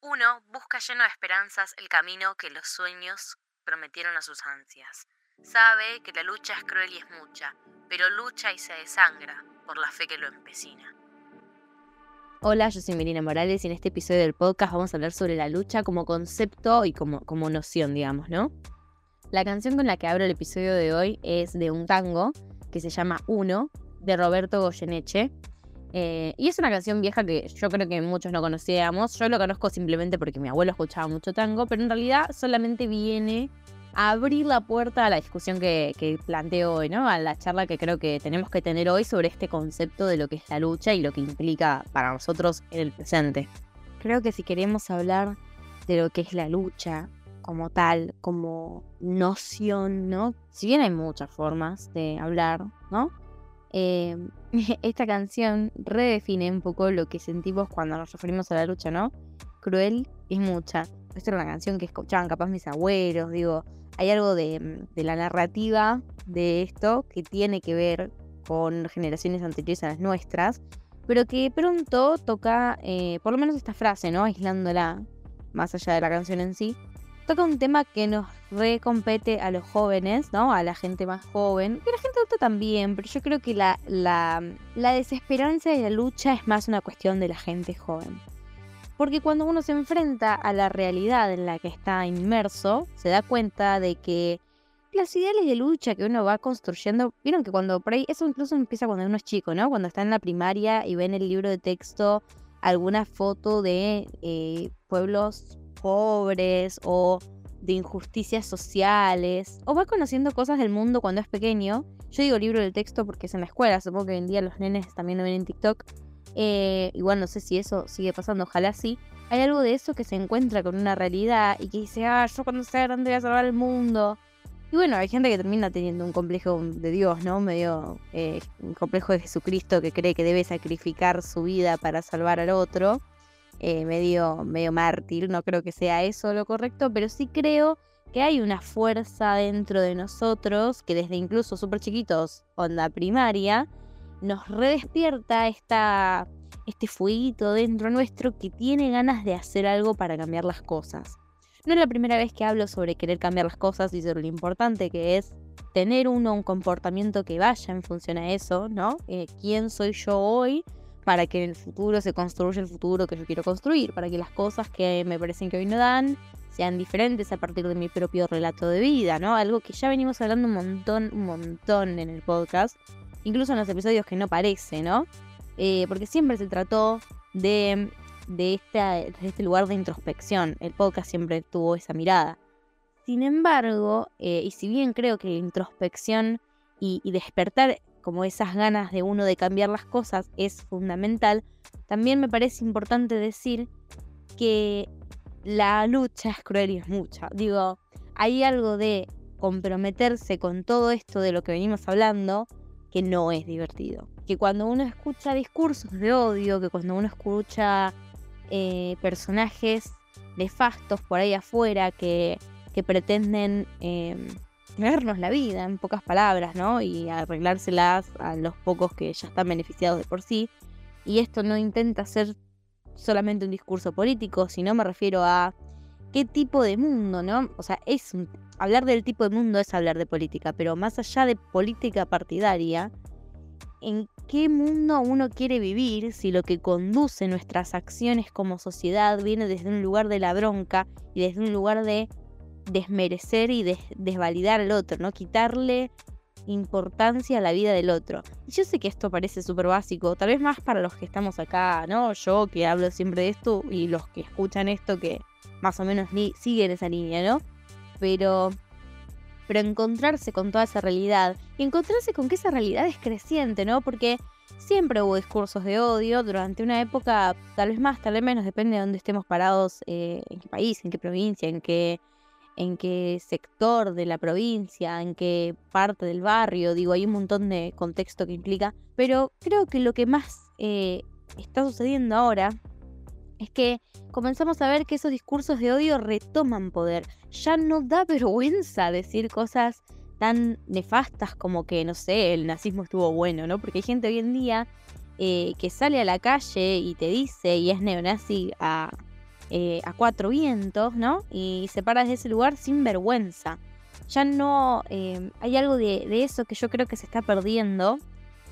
Uno busca lleno de esperanzas el camino que los sueños prometieron a sus ansias. Sabe que la lucha es cruel y es mucha, pero lucha y se desangra por la fe que lo empecina. Hola, yo soy Melina Morales y en este episodio del podcast vamos a hablar sobre la lucha como concepto y como, como noción, digamos, ¿no? La canción con la que abro el episodio de hoy es de un tango que se llama Uno, de Roberto Goyeneche. Eh, y es una canción vieja que yo creo que muchos no conocíamos. Yo lo conozco simplemente porque mi abuelo escuchaba mucho tango, pero en realidad solamente viene a abrir la puerta a la discusión que, que planteo hoy, ¿no? A la charla que creo que tenemos que tener hoy sobre este concepto de lo que es la lucha y lo que implica para nosotros en el presente. Creo que si queremos hablar de lo que es la lucha como tal, como noción, ¿no? Si bien hay muchas formas de hablar, ¿no? Eh, esta canción redefine un poco lo que sentimos cuando nos referimos a la lucha, ¿no? Cruel es mucha. Esta era una canción que escuchaban capaz mis abuelos, digo, hay algo de, la narrativa de esto que tiene que ver con generaciones anteriores a las nuestras, pero que pronto toca, eh, por lo menos esta frase, ¿no? Aislándola, más allá de la canción en sí, toca un tema que nos recompete a los jóvenes, ¿no? A la gente más joven, que la gente adulta también, pero yo creo que la, la, la desesperanza y la lucha es más una cuestión de la gente joven. Porque cuando uno se enfrenta a la realidad en la que está inmerso, se da cuenta de que las ideales de lucha que uno va construyendo, vieron que cuando por ahí, eso incluso empieza cuando uno es chico, ¿no? Cuando está en la primaria y ve en el libro de texto alguna foto de eh, pueblos pobres o de injusticias sociales, o va conociendo cosas del mundo cuando es pequeño. Yo digo libro del texto porque es en la escuela, supongo que hoy en día los nenes también lo ven en TikTok. Eh, igual no sé si eso sigue pasando, ojalá sí. Hay algo de eso que se encuentra con una realidad y que dice, ah, yo cuando sea grande voy a salvar el mundo. Y bueno, hay gente que termina teniendo un complejo de Dios, ¿no? Medio eh, un complejo de Jesucristo que cree que debe sacrificar su vida para salvar al otro. Eh, medio, medio mártir, no creo que sea eso lo correcto, pero sí creo que hay una fuerza dentro de nosotros que desde incluso súper chiquitos, onda primaria, nos redespierta esta, este fueguito dentro nuestro que tiene ganas de hacer algo para cambiar las cosas. No es la primera vez que hablo sobre querer cambiar las cosas y sobre lo importante que es tener uno un comportamiento que vaya en función a eso, ¿no? Eh, ¿Quién soy yo hoy? Para que en el futuro se construya el futuro que yo quiero construir, para que las cosas que me parecen que hoy no dan sean diferentes a partir de mi propio relato de vida, ¿no? Algo que ya venimos hablando un montón, un montón en el podcast, incluso en los episodios que no parece, ¿no? Eh, porque siempre se trató de, de, este lugar de introspección, el podcast siempre tuvo esa mirada. Sin embargo, eh, y si bien creo que introspección y, y despertar como esas ganas de uno de cambiar las cosas es fundamental, también me parece importante decir que la lucha es cruel y es mucha. Digo, hay algo de comprometerse con todo esto de lo que venimos hablando que no es divertido. Que cuando uno escucha discursos de odio, que cuando uno escucha eh, personajes nefastos por ahí afuera que, que pretenden em, vernos la vida, en pocas palabras, ¿no? Y arreglárselas a los pocos que ya están beneficiados de por sí. Y esto no intenta ser solamente un discurso político, sino me refiero a qué tipo de mundo, ¿no? O sea, es hablar del tipo de mundo es hablar de política, pero más allá de política partidaria, ¿en qué mundo uno quiere vivir si lo que conduce nuestras acciones como sociedad viene desde un lugar de la bronca y desde un lugar de desmerecer y desvalidar al otro, ¿no? Quitarle importancia a la vida del otro. Y yo sé que esto parece súper básico, tal vez más para los que estamos acá, ¿no? Yo que hablo siempre de esto y los que escuchan esto que más o menos siguen esa línea, ¿no? Pero, pero encontrarse con toda esa realidad y encontrarse con que esa realidad es creciente, ¿no? Porque siempre hubo discursos de odio durante una época, tal vez más, tal vez menos, depende de dónde estemos parados, eh, en qué país, en qué provincia, en qué en qué sector de la provincia, en qué parte del barrio, digo, hay un montón de contexto que implica, pero creo que lo que más eh, está sucediendo ahora es que comenzamos a ver que esos discursos de odio retoman poder. Ya no da vergüenza decir cosas tan nefastas como que, no sé, el nazismo estuvo bueno, ¿no? Porque hay gente hoy en día eh, que sale a la calle y te dice y es neonazi a eh, a cuatro vientos, ¿no? Y se para desde ese lugar sin vergüenza. Ya no eh, hay algo de, eso que yo creo que se está perdiendo.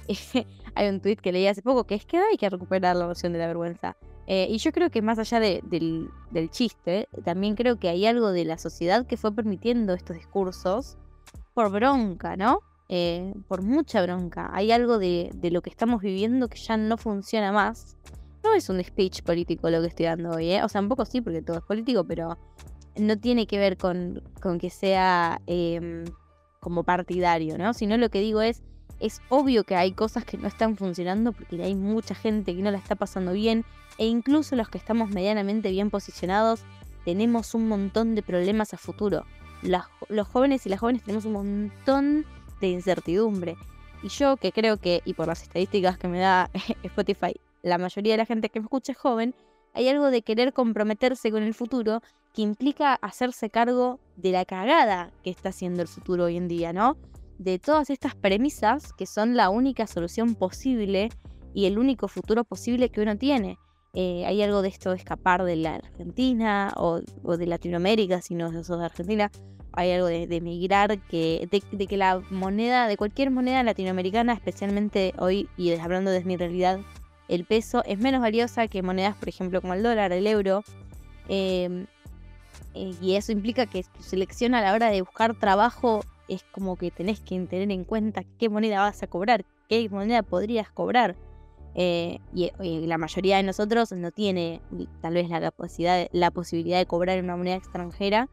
hay un tuit que leí hace poco que es que hay que recuperar la noción de la vergüenza. Eh, y yo creo que más allá del, chiste, también creo que hay algo de la sociedad que fue permitiendo estos discursos por bronca, ¿no? Por mucha bronca. Hay algo de, lo que estamos viviendo que ya no funciona más. Es un speech político lo que estoy dando hoy, ¿eh? O sea, un poco sí, porque todo es político, pero no tiene que ver con, con que sea em, como partidario, ¿no? Sino lo que digo es, es obvio que hay cosas que no están funcionando porque hay mucha gente que no la está pasando bien e incluso los que estamos medianamente bien posicionados tenemos un montón de problemas a futuro. los jóvenes y las jóvenes tenemos un montón de incertidumbre. Y yo que creo que, y por las estadísticas que me da Spotify, la mayoría de la gente que me escucha es joven, hay algo de querer comprometerse con el futuro que implica hacerse cargo de la cagada que está haciendo el futuro hoy en día, ¿no? De todas estas premisas que son la única solución posible y el único futuro posible que uno tiene. Eh, hay algo de esto de escapar de la Argentina o, de Latinoamérica, si no sos de Argentina, hay algo de, de migrar, que, de, que la moneda, de cualquier moneda latinoamericana, especialmente hoy, y hablando de mi realidad, el peso es menos valiosa que monedas, por ejemplo, como el dólar, el euro. Em, eh, y eso implica que tu selección a la hora de buscar trabajo es como que tenés que tener en cuenta qué moneda vas a cobrar, qué moneda podrías cobrar. Eh, y, la mayoría de nosotros no tiene tal vez la capacidad, la posibilidad de cobrar en una moneda extranjera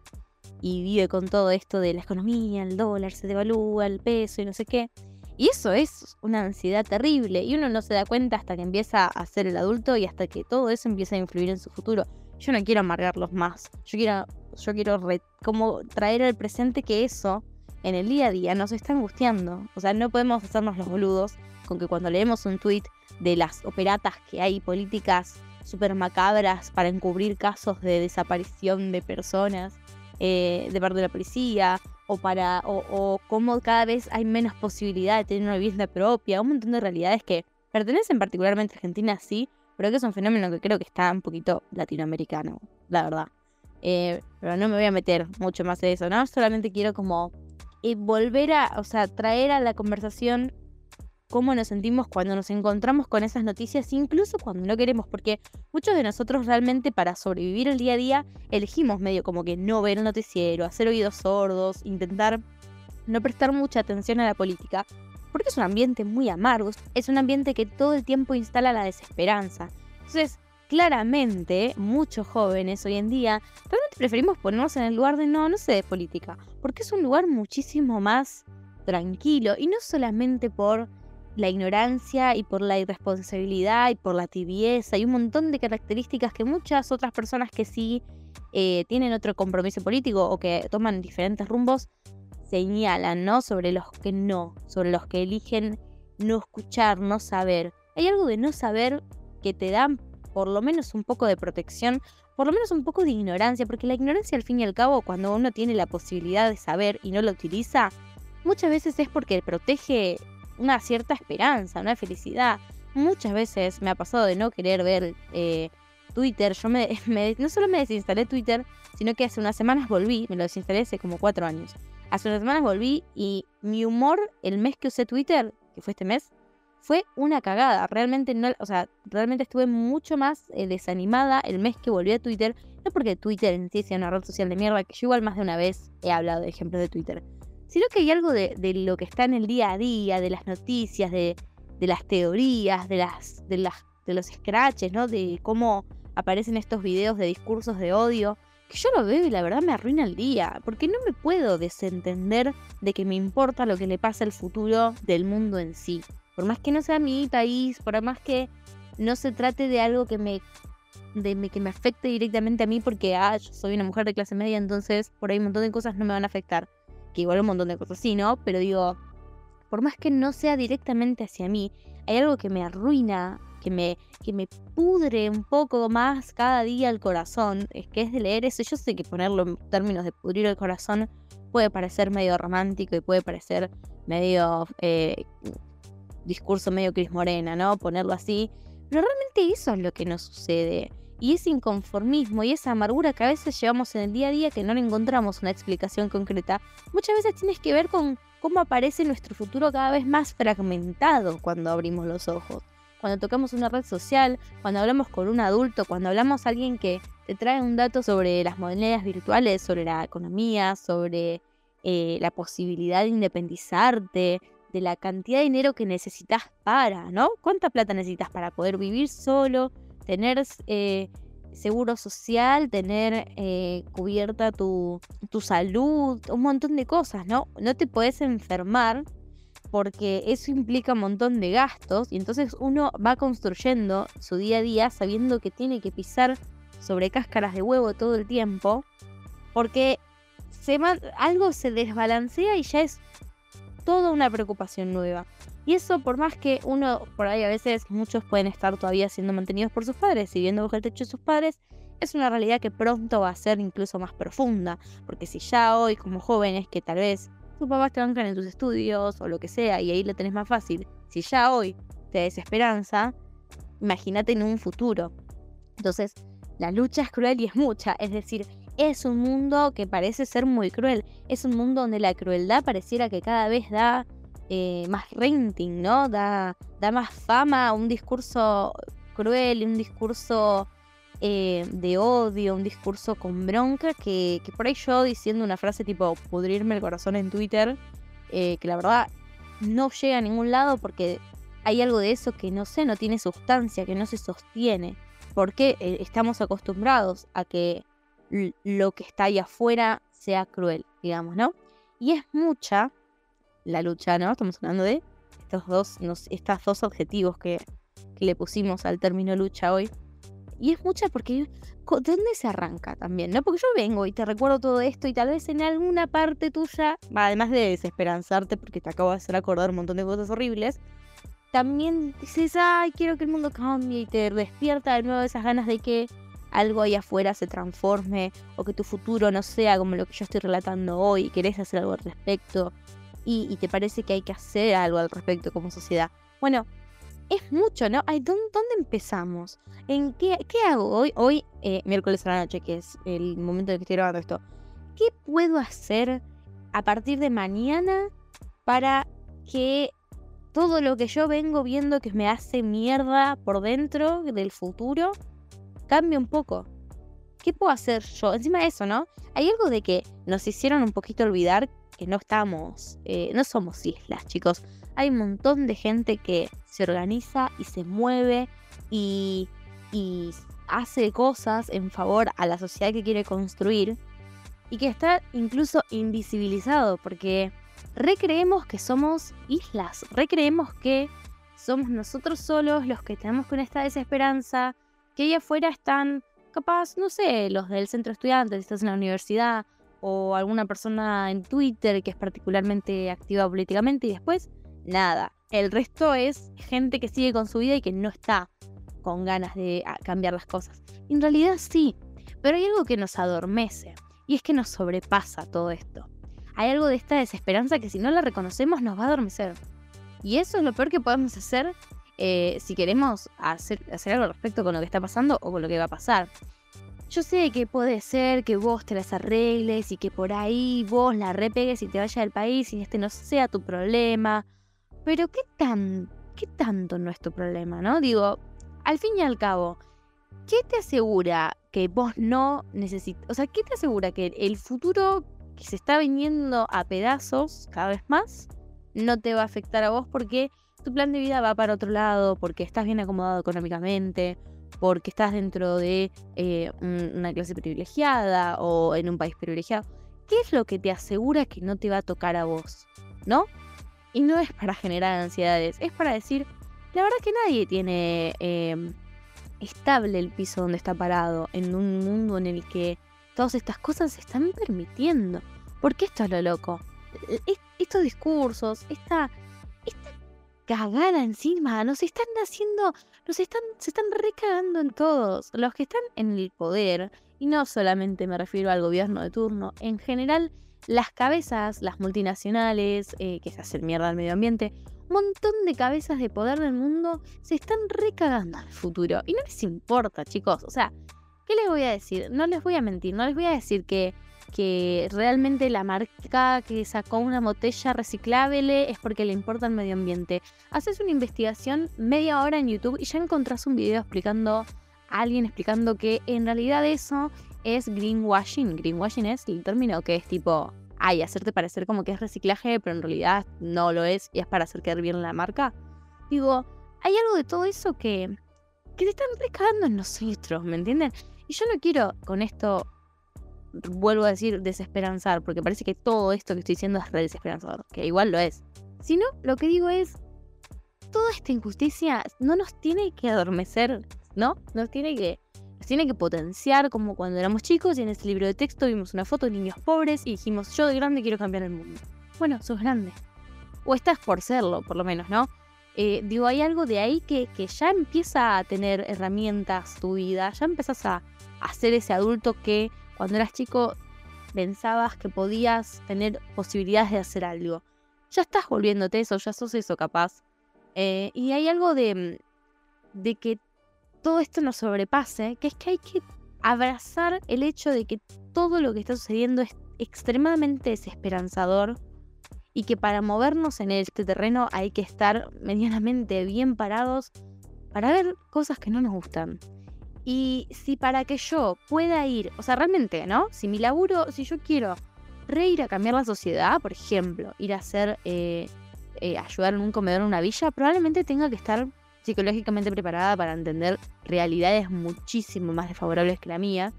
y vive con todo esto de la economía, el dólar se devalúa, el peso y no sé qué. Y eso es una ansiedad terrible y uno no se da cuenta hasta que empieza a ser el adulto y hasta que todo eso empieza a influir en su futuro. Yo no quiero amargarlos más. Yo quiero, yo quiero como traer al presente que eso en el día a día nos está angustiando. O sea, no podemos hacernos los boludos con que cuando leemos un tweet de las operatas que hay políticas súper macabras para encubrir casos de desaparición de personas eh, de parte de la policía, o para o, o cómo cada vez hay menos posibilidad de tener una vivienda propia, un montón de realidades que pertenecen particularmente a Argentina, sí, pero que es un fenómeno que creo que está un poquito latinoamericano, la verdad. Eh, pero no me voy a meter mucho más en eso, ¿no? Solamente quiero como eh, volver a, o sea, traer a la conversación cómo nos sentimos cuando nos encontramos con esas noticias, incluso cuando no queremos, porque muchos de nosotros realmente para sobrevivir el día a día elegimos medio como que no ver el noticiero, hacer oídos sordos, intentar no prestar mucha atención a la política, porque es un ambiente muy amargo, es un ambiente que todo el tiempo instala la desesperanza. Entonces, claramente, muchos jóvenes hoy en día realmente preferimos ponernos en el lugar de no, no sé de política, porque es un lugar muchísimo más tranquilo y no solamente por la ignorancia y por la irresponsabilidad y por la tibieza y un montón de características que muchas otras personas que sí eh, tienen otro compromiso político o que toman diferentes rumbos señalan, ¿no? Sobre los que no, sobre los que eligen no escuchar, no saber. Hay algo de no saber que te dan por lo menos un poco de protección, por lo menos un poco de ignorancia, porque la ignorancia al fin y al cabo, cuando uno tiene la posibilidad de saber y no lo utiliza, muchas veces es porque protege una cierta esperanza, una felicidad. Muchas veces me ha pasado de no querer ver eh, Twitter. Yo me, no solo me desinstalé Twitter, sino que hace unas semanas volví, me lo desinstalé hace como cuatro años. Hace unas semanas volví y mi humor el mes que usé Twitter, que fue este mes, fue una cagada. Realmente no, o sea, realmente estuve mucho más eh, desanimada el mes que volví a Twitter. No porque Twitter en sí sea una red social de mierda, que yo igual más de una vez he hablado de ejemplos de Twitter sino que hay algo de, lo que está en el día a día, de las noticias, de, las teorías, de, los scratches, ¿no? De cómo aparecen estos videos de discursos de odio, que yo lo veo y la verdad me arruina el día, porque no me puedo desentender de que me importa lo que le pasa al futuro del mundo en sí. Por más que no sea mi país, por más que no se trate de algo que me afecte directamente a mí porque ah, soy una mujer de clase media, entonces por ahí un montón de cosas no me van a afectar que igual un montón de cosas sí, ¿no? Pero digo, por más que no sea directamente hacia mí, hay algo que me arruina, que me, que me pudre un poco más cada día el corazón, es que es de leer eso. Yo sé que ponerlo en términos de pudrir el corazón puede parecer medio romántico y puede parecer medio eh, discurso medio Cris Morena, ¿no? Ponerlo así. Pero realmente eso es lo que nos sucede. Y ese inconformismo y esa amargura que a veces llevamos en el día a día que no le encontramos una explicación concreta, muchas veces tienes que ver con cómo aparece nuestro futuro cada vez más fragmentado cuando abrimos los ojos. Cuando tocamos una red social, cuando hablamos con un adulto, cuando hablamos a alguien que te trae un dato sobre las monedas virtuales, sobre la economía, sobre eh, la posibilidad de independizarte, de la cantidad de dinero que necesitas para, ¿no? ¿Cuánta plata necesitas para poder vivir solo? Tener eh, seguro social, tener eh, cubierta tu, tu, salud, un montón de cosas, ¿no? No te puedes enfermar porque eso implica un montón de gastos y entonces uno va construyendo su día a día sabiendo que tiene que pisar sobre cáscaras de huevo todo el tiempo porque se algo se desbalancea y ya es toda una preocupación nueva. Y eso por más que uno, por ahí a veces muchos pueden estar todavía siendo mantenidos por sus padres y viendo bajo el techo de sus padres, es una realidad que pronto va a ser incluso más profunda. Porque si ya hoy como jóvenes que tal vez tus papás te bancan en tus estudios o lo que sea y ahí lo tenés más fácil, si ya hoy te desesperanza, imagínate en un futuro. Entonces, la lucha es cruel y es mucha, es decir, es un mundo que parece ser muy cruel, es un mundo donde la crueldad pareciera que cada vez da eh, más renting, ¿no? Da, da más fama a un discurso cruel, un discurso eh, de odio, un discurso con bronca, que, por ahí yo diciendo una frase tipo pudrirme el corazón en Twitter, eh, que la verdad no llega a ningún lado porque hay algo de eso que no sé, no tiene sustancia, que no se sostiene. Porque estamos acostumbrados a que lo que está ahí afuera sea cruel, digamos, ¿no? Y es mucha la lucha, ¿no? Estamos hablando de estos dos, estos dos objetivos que, le pusimos al término lucha hoy. Y es mucha porque ¿de dónde se arranca también? ¿No? Porque yo vengo y te recuerdo todo esto y tal vez en alguna parte tuya, además de desesperanzarte porque te acabo de hacer acordar un montón de cosas horribles, también dices, ay, quiero que el mundo cambie y te despierta de nuevo esas ganas de que algo ahí afuera se transforme o que tu futuro no sea como lo que yo estoy relatando hoy y querés hacer algo al respecto y, te parece que hay que hacer algo al respecto como sociedad. Bueno, es mucho, ¿no? Ay, ¿dónde, empezamos? ¿En qué, qué hago hoy? Hoy, eh, miércoles a la noche, que es el momento en que estoy grabando esto. ¿Qué puedo hacer a partir de mañana para que todo lo que yo vengo viendo que me hace mierda por dentro del futuro cambie un poco? ¿Qué puedo hacer yo? Encima de eso, ¿no? Hay algo de que nos hicieron un poquito olvidar que no estamos, eh, no somos islas, chicos. Hay un montón de gente que se organiza y se mueve y, hace cosas en favor a la sociedad que quiere construir y que está incluso invisibilizado porque recreemos que somos islas, recreemos que somos nosotros solos los que tenemos con esta desesperanza, que ahí afuera están capaz, no sé, los del centro de estudiantes, estás en la universidad, o alguna persona en Twitter que es particularmente activa políticamente y después nada. El resto es gente que sigue con su vida y que no está con ganas de ah, cambiar las cosas. En realidad sí, pero hay algo que nos adormece y es que nos sobrepasa todo esto. Hay algo de esta desesperanza que si no la reconocemos nos va a adormecer. Y eso es lo peor que podemos hacer eh, si queremos hacer, hacer algo al respecto con lo que está pasando o con lo que va a pasar. Yo sé que puede ser que vos te las arregles y que por ahí vos la repegues y te vayas del país y este no sea tu problema. Pero ¿qué qué tanto no es tu problema, no? Digo, al fin y al cabo, ¿qué te asegura que vos no necesitas? O sea, ¿qué te asegura que el futuro que se está viniendo a pedazos cada vez más no te va a afectar a vos porque tu plan de vida va para otro lado, porque estás bien acomodado económicamente, porque estás dentro de eh, una clase privilegiada o en un país privilegiado. ¿Qué es lo que te asegura que no te va a tocar a vos? ¿No? Y no es para generar ansiedades, es para decir, la verdad que nadie tiene em, estable el piso donde está parado en un mundo en el que todas estas cosas se están permitiendo. Porque esto es lo loco. E, e, estos discursos, esta, esta cagada encima, nos están haciendo nos están, se están recagando en todos. Los que están en el poder, y no solamente me refiero al gobierno de turno, en general, las cabezas, las multinacionales, eh, que se hacen mierda al medio ambiente, un montón de cabezas de poder del mundo se están recagando al futuro. Y no les importa, chicos. O sea, ¿Qué les voy a decir? No les voy a mentir, no les voy a decir que, que realmente la marca que sacó una botella reciclable es porque le importa el medio ambiente. Haces una investigación media hora en YouTube y ya encontrás un video explicando a alguien explicando que en realidad eso es greenwashing. Greenwashing es el término que es tipo, ay, hacerte parecer como que es reciclaje, pero en realidad no lo es y es para hacer quedar bien la marca. Digo, hay algo de todo eso que, que te están recagando en nosotros, ¿me entienden? Y yo no quiero con esto, vuelvo a decir, desesperanzar, porque parece que todo esto que estoy diciendo es re desesperanzador, que igual lo es. Sino, lo que digo es, toda esta injusticia no nos tiene que adormecer, ¿no? Nos tiene que tiene que potenciar como cuando éramos chicos y en ese libro de texto vimos una foto de niños pobres y dijimos, yo de grande quiero cambiar el mundo. Bueno, sos grande. O estás por serlo, por lo menos, ¿no? Eh, digo, hay algo de ahí que, que, ya empieza a tener herramientas tu vida, ya empezás a, a ser ese adulto que cuando eras chico pensabas que podías tener posibilidades de hacer algo. Ya estás volviéndote eso, ya sos eso capaz. Eh, y hay algo de, de que todo esto nos sobrepase, que es que hay que abrazar el hecho de que todo lo que está sucediendo es extremadamente desesperanzador y que para movernos en este terreno hay que estar medianamente bien parados para ver cosas que no nos gustan. Y si para que yo pueda ir, o sea, realmente, ¿no? Si mi laburo, si yo quiero reír a cambiar la sociedad, por ejemplo, ir a hacer, eh, eh, ayudar en un comedor en una villa, probablemente tenga que estar psicológicamente preparada para entender realidades muchísimo más desfavorables que la mía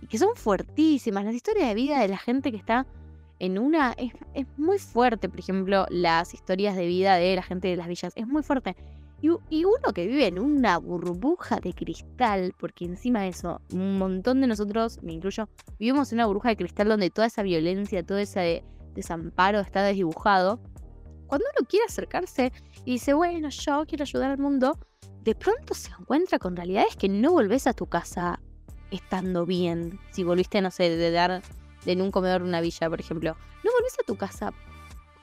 y que son fuertísimas. Las historias de vida de la gente que está en una es, muy fuerte, por ejemplo, las historias de vida de la gente de las villas, es muy fuerte. Y, uno que vive en una burbuja de cristal, porque encima de eso, un montón de nosotros, me incluyo, vivimos en una burbuja de cristal donde toda esa violencia, todo ese desamparo está desdibujado cuando uno quiere acercarse y dice, bueno, yo quiero ayudar al mundo, de pronto se encuentra con realidades que no volvés a tu casa estando bien. Si volviste, no sé, de dar en un comedor una villa, por ejemplo. No volvés a tu casa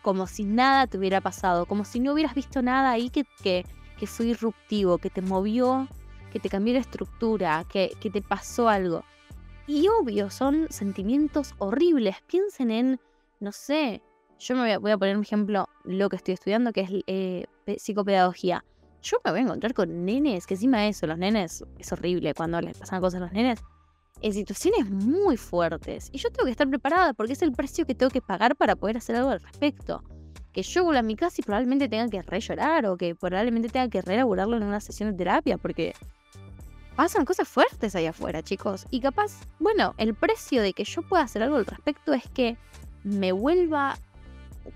como si nada te hubiera pasado, como si no hubieras visto nada ahí que, que, que fue irruptivo, que te movió, que te cambió la estructura, que, que te pasó algo. Y obvio, son sentimientos horribles. Piensen en, no sé, yo me voy a, poner un ejemplo, lo que estoy estudiando, que es eh, psicopedagogía. Yo me voy a encontrar con nenes, que encima de eso, los nenes, es horrible cuando les pasan cosas a los nenes, en situaciones muy fuertes. Y yo tengo que estar preparada porque es el precio que tengo que pagar para poder hacer algo al respecto. Que yo vuelva a mi casa y probablemente tenga que re llorar o que probablemente tenga que re en una sesión de terapia porque pasan cosas fuertes ahí afuera, chicos. Y capaz, bueno, el precio de que yo pueda hacer algo al respecto es que me vuelva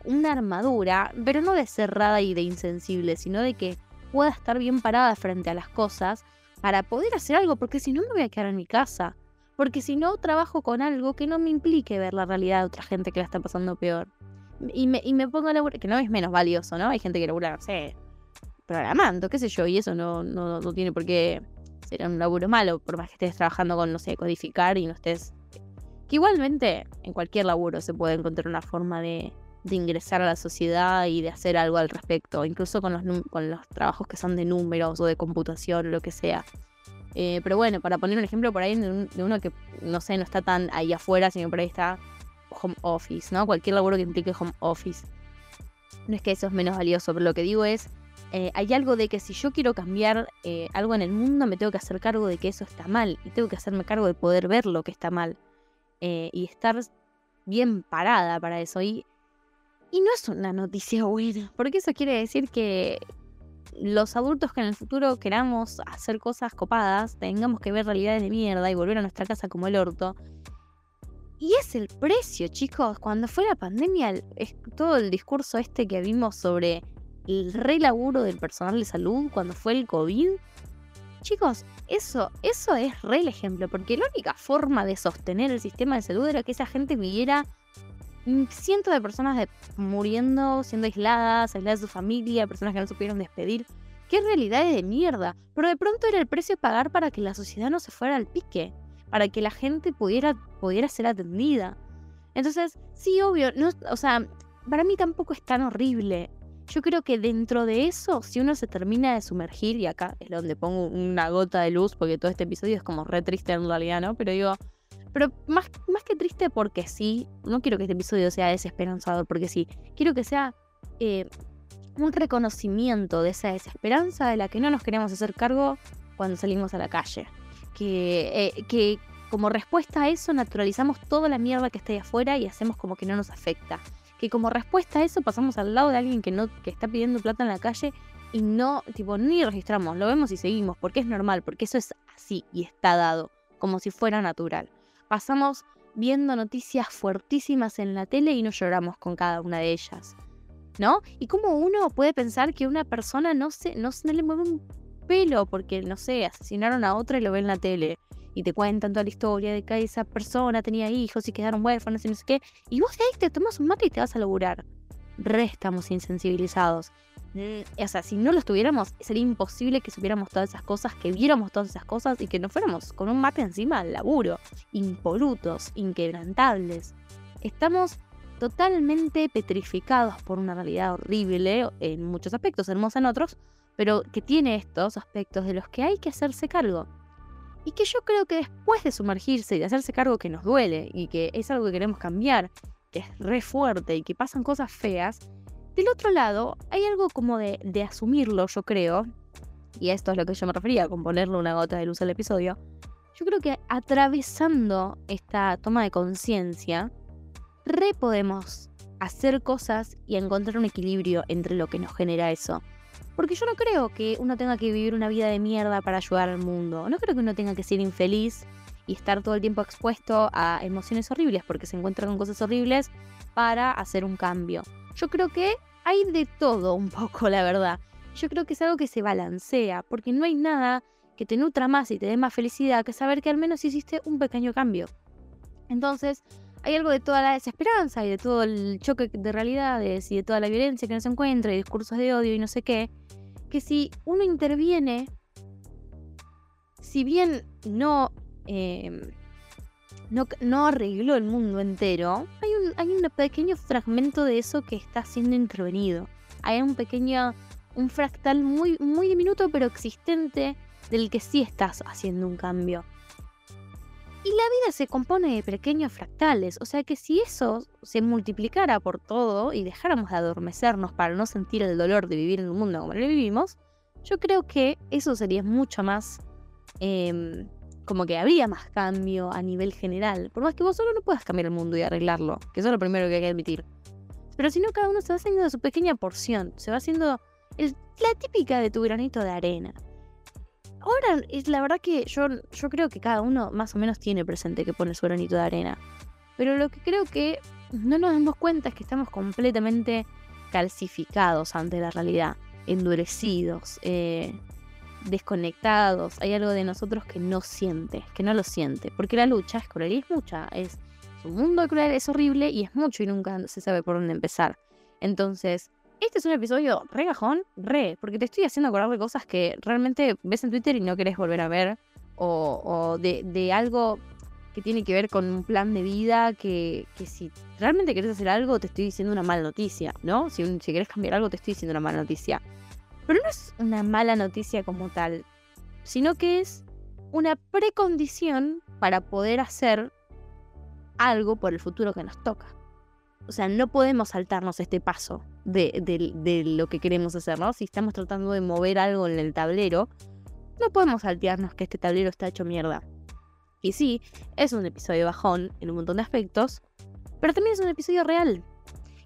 una armadura, pero no de cerrada y de insensible, sino de que pueda estar bien parada frente a las cosas para poder hacer algo, porque si no me voy a quedar en mi casa. Porque si no, trabajo con algo que no me implique ver la realidad de otra gente que la está pasando peor. Y me, y me pongo a laburar, que no es menos valioso, ¿no? Hay gente que labura, no sé, programando, qué sé yo, y eso no, no, no tiene por qué ser un laburo malo, por más que estés trabajando con, no sé, codificar y no estés... Que igualmente en cualquier laburo se puede encontrar una forma de, de ingresar a la sociedad y de hacer algo al respecto, incluso con los, con los trabajos que son de números o de computación o lo que sea. Eh, pero bueno, para poner un ejemplo por ahí de, uno que, no sé, no está tan ahí afuera, sino por ahí está home office, ¿no? Cualquier laburo que implique home office. No es que eso es menos valioso, pero lo que digo es, eh, hay algo de que si yo quiero cambiar eh, algo en el mundo, me tengo que hacer cargo de que eso está mal y tengo que hacerme cargo de poder ver lo que está mal y estar bien parada para eso. Y y no es una noticia buena, porque eso quiere decir que los adultos que en el futuro queramos hacer cosas copadas, tengamos que ver realidades de mierda y volver a nuestra casa como el orto. Y es el precio, chicos. Cuando fue la pandemia, es todo el discurso este que vimos sobre el relaburo del personal de salud cuando fue el COVID. Chicos, eso, eso es re el ejemplo, porque la única forma de sostener el sistema de salud era que esa gente viviera Mm, cientos de personas muriendo, siendo aisladas, aisladas de su familia, personas que no supieron despedir. Qué realidades de mierda. Pero de pronto era el precio a pagar para que la sociedad no se fuera al pique, para que la gente pudiera, pudiera ser atendida. Entonces, sí, obvio, no, o sea, para mí tampoco es tan horrible Yo creo que dentro de eso, si uno se termina de sumergir, y acá es donde pongo una gota de luz, porque todo este episodio es como re triste en realidad, ¿no? Pero digo, pero más, más que triste porque sí, no quiero que este episodio sea desesperanzador porque sí, quiero que sea eh, un reconocimiento de esa desesperanza de la que no nos queremos hacer cargo cuando salimos a la calle. Que, eh, que como respuesta a eso naturalizamos toda la mierda que está ahí afuera y hacemos como que no nos afecta. Que como respuesta a eso pasamos al lado de alguien que, no, que está pidiendo plata en la calle y no, tipo, ni registramos, lo vemos y seguimos, porque es normal, porque eso es así y está dado, como si fuera natural. Pasamos viendo noticias fuertísimas en la tele y no lloramos con cada una de ellas. ¿No? Y cómo uno puede pensar que una persona no, se, no, le mueve un pelo porque, no sé, asesinaron a otra y lo ve en la tele. Y te cuentan toda la historia de que esa persona tenía hijos y quedaron huérfanos y no sé qué. Y vos ahí te tomas un mate y te vas a laburar. Re estamos insensibilizados. Mm, o sea, si no lo estuviéramos, sería imposible que supiéramos todas esas cosas, que viéramos todas esas cosas y que no fuéramos con un mate encima al laburo, impolutos, inquebrantables. Estamos totalmente petrificados por una realidad horrible en muchos aspectos, hermosa en otros, pero que tiene estos aspectos de los que hay que hacerse cargo. Y que yo creo que después de sumergirse y de hacerse cargo que nos duele y que es algo que queremos cambiar, que es re fuerte y que pasan cosas feas, del otro lado, hay algo como de, asumirlo, yo creo, y esto es lo que yo me refería con ponerle una gota de luz al episodio, yo creo que atravesando esta toma de conciencia, re podemos hacer cosas y encontrar un equilibrio entre lo que nos genera eso. Porque yo no creo que uno tenga que vivir una vida de mierda para ayudar al mundo. No creo que uno tenga que ser infeliz y estar todo el tiempo expuesto a emociones horribles porque se encuentra con cosas horribles para hacer un cambio. Yo creo que hay de todo un poco, la verdad. Yo creo que es algo que se balancea, porque no hay nada que te nutra más y te dé más felicidad que saber que al menos hiciste un pequeño cambio. Entonces, hay algo de toda la desesperanza y de todo el choque de realidades y de toda la violencia que nos encuentra y discursos de odio y no sé qué, que si uno interviene, si bien no eh, no, arregló el mundo entero, hay un, hay un pequeño fragmento de eso que está siendo intervenido. Hay un pequeño, un fractal muy, muy diminuto pero existente del que sí estás haciendo un cambio. Y la vida se compone de pequeños fractales, o sea que si eso se multiplicara por todo y dejáramos de adormecernos para no sentir el dolor de vivir en un mundo como lo vivimos, yo creo que eso sería mucho más em, como que habría más cambio a nivel general. Por más que vos solo no puedas cambiar el mundo y arreglarlo, que eso es lo primero que hay que admitir. Pero si no, cada uno se va haciendo su pequeña porción, se va haciendo la típica de tu granito de arena. Ahora, es la verdad que yo, yo creo que cada uno más o menos tiene presente que pone su granito de arena. Pero lo que creo que no nos damos cuenta es que estamos completamente calcificados ante la realidad, endurecidos, eh, desconectados, hay algo de nosotros que no siente, que no lo siente, porque la lucha es cruel y es mucha, es, un mundo cruel, es horrible y es mucho y nunca se sabe por dónde empezar. Entonces, este es un episodio re gajón, re, porque te estoy haciendo acordar de cosas que realmente ves en Twitter y no querés volver a ver, o, de, algo que tiene que ver con un plan de vida que, si realmente querés hacer algo te estoy diciendo una mala noticia, ¿no? Si, si querés cambiar algo te estoy diciendo una mala noticia. Pero no es una mala noticia como tal, sino que es una precondición para poder hacer algo por el futuro que nos toca. O sea, no podemos saltarnos este paso de, lo que queremos hacer, ¿no? Si estamos tratando de mover algo en el tablero, no podemos saltearnos que este tablero está hecho mierda. Y sí, es un episodio bajón en un montón de aspectos, pero también es un episodio real.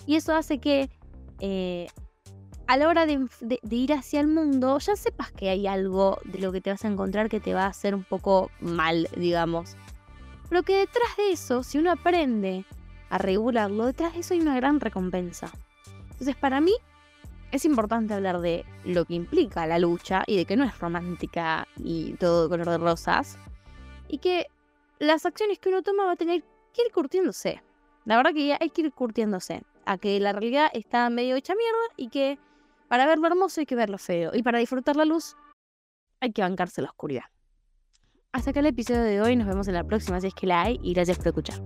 Y eso hace que eh, a la hora de, ir hacia el mundo, ya sepas que hay algo de lo que te vas a encontrar que te va a hacer un poco mal, digamos. Pero que detrás de eso, si uno aprende a regularlo, detrás de eso hay una gran recompensa. Entonces, para mí, es importante hablar de lo que implica la lucha y de que no es romántica y todo color de rosas. Y que las acciones que uno toma va a tener que ir curtiéndose. La verdad que hay que ir curtiéndose. A que la realidad está medio hecha mierda y que para ver lo hermoso hay que ver lo feo. Y para disfrutar la luz hay que bancarse la oscuridad. Hasta acá el episodio de hoy. Nos vemos en la próxima si es que la hay. Y gracias por escuchar.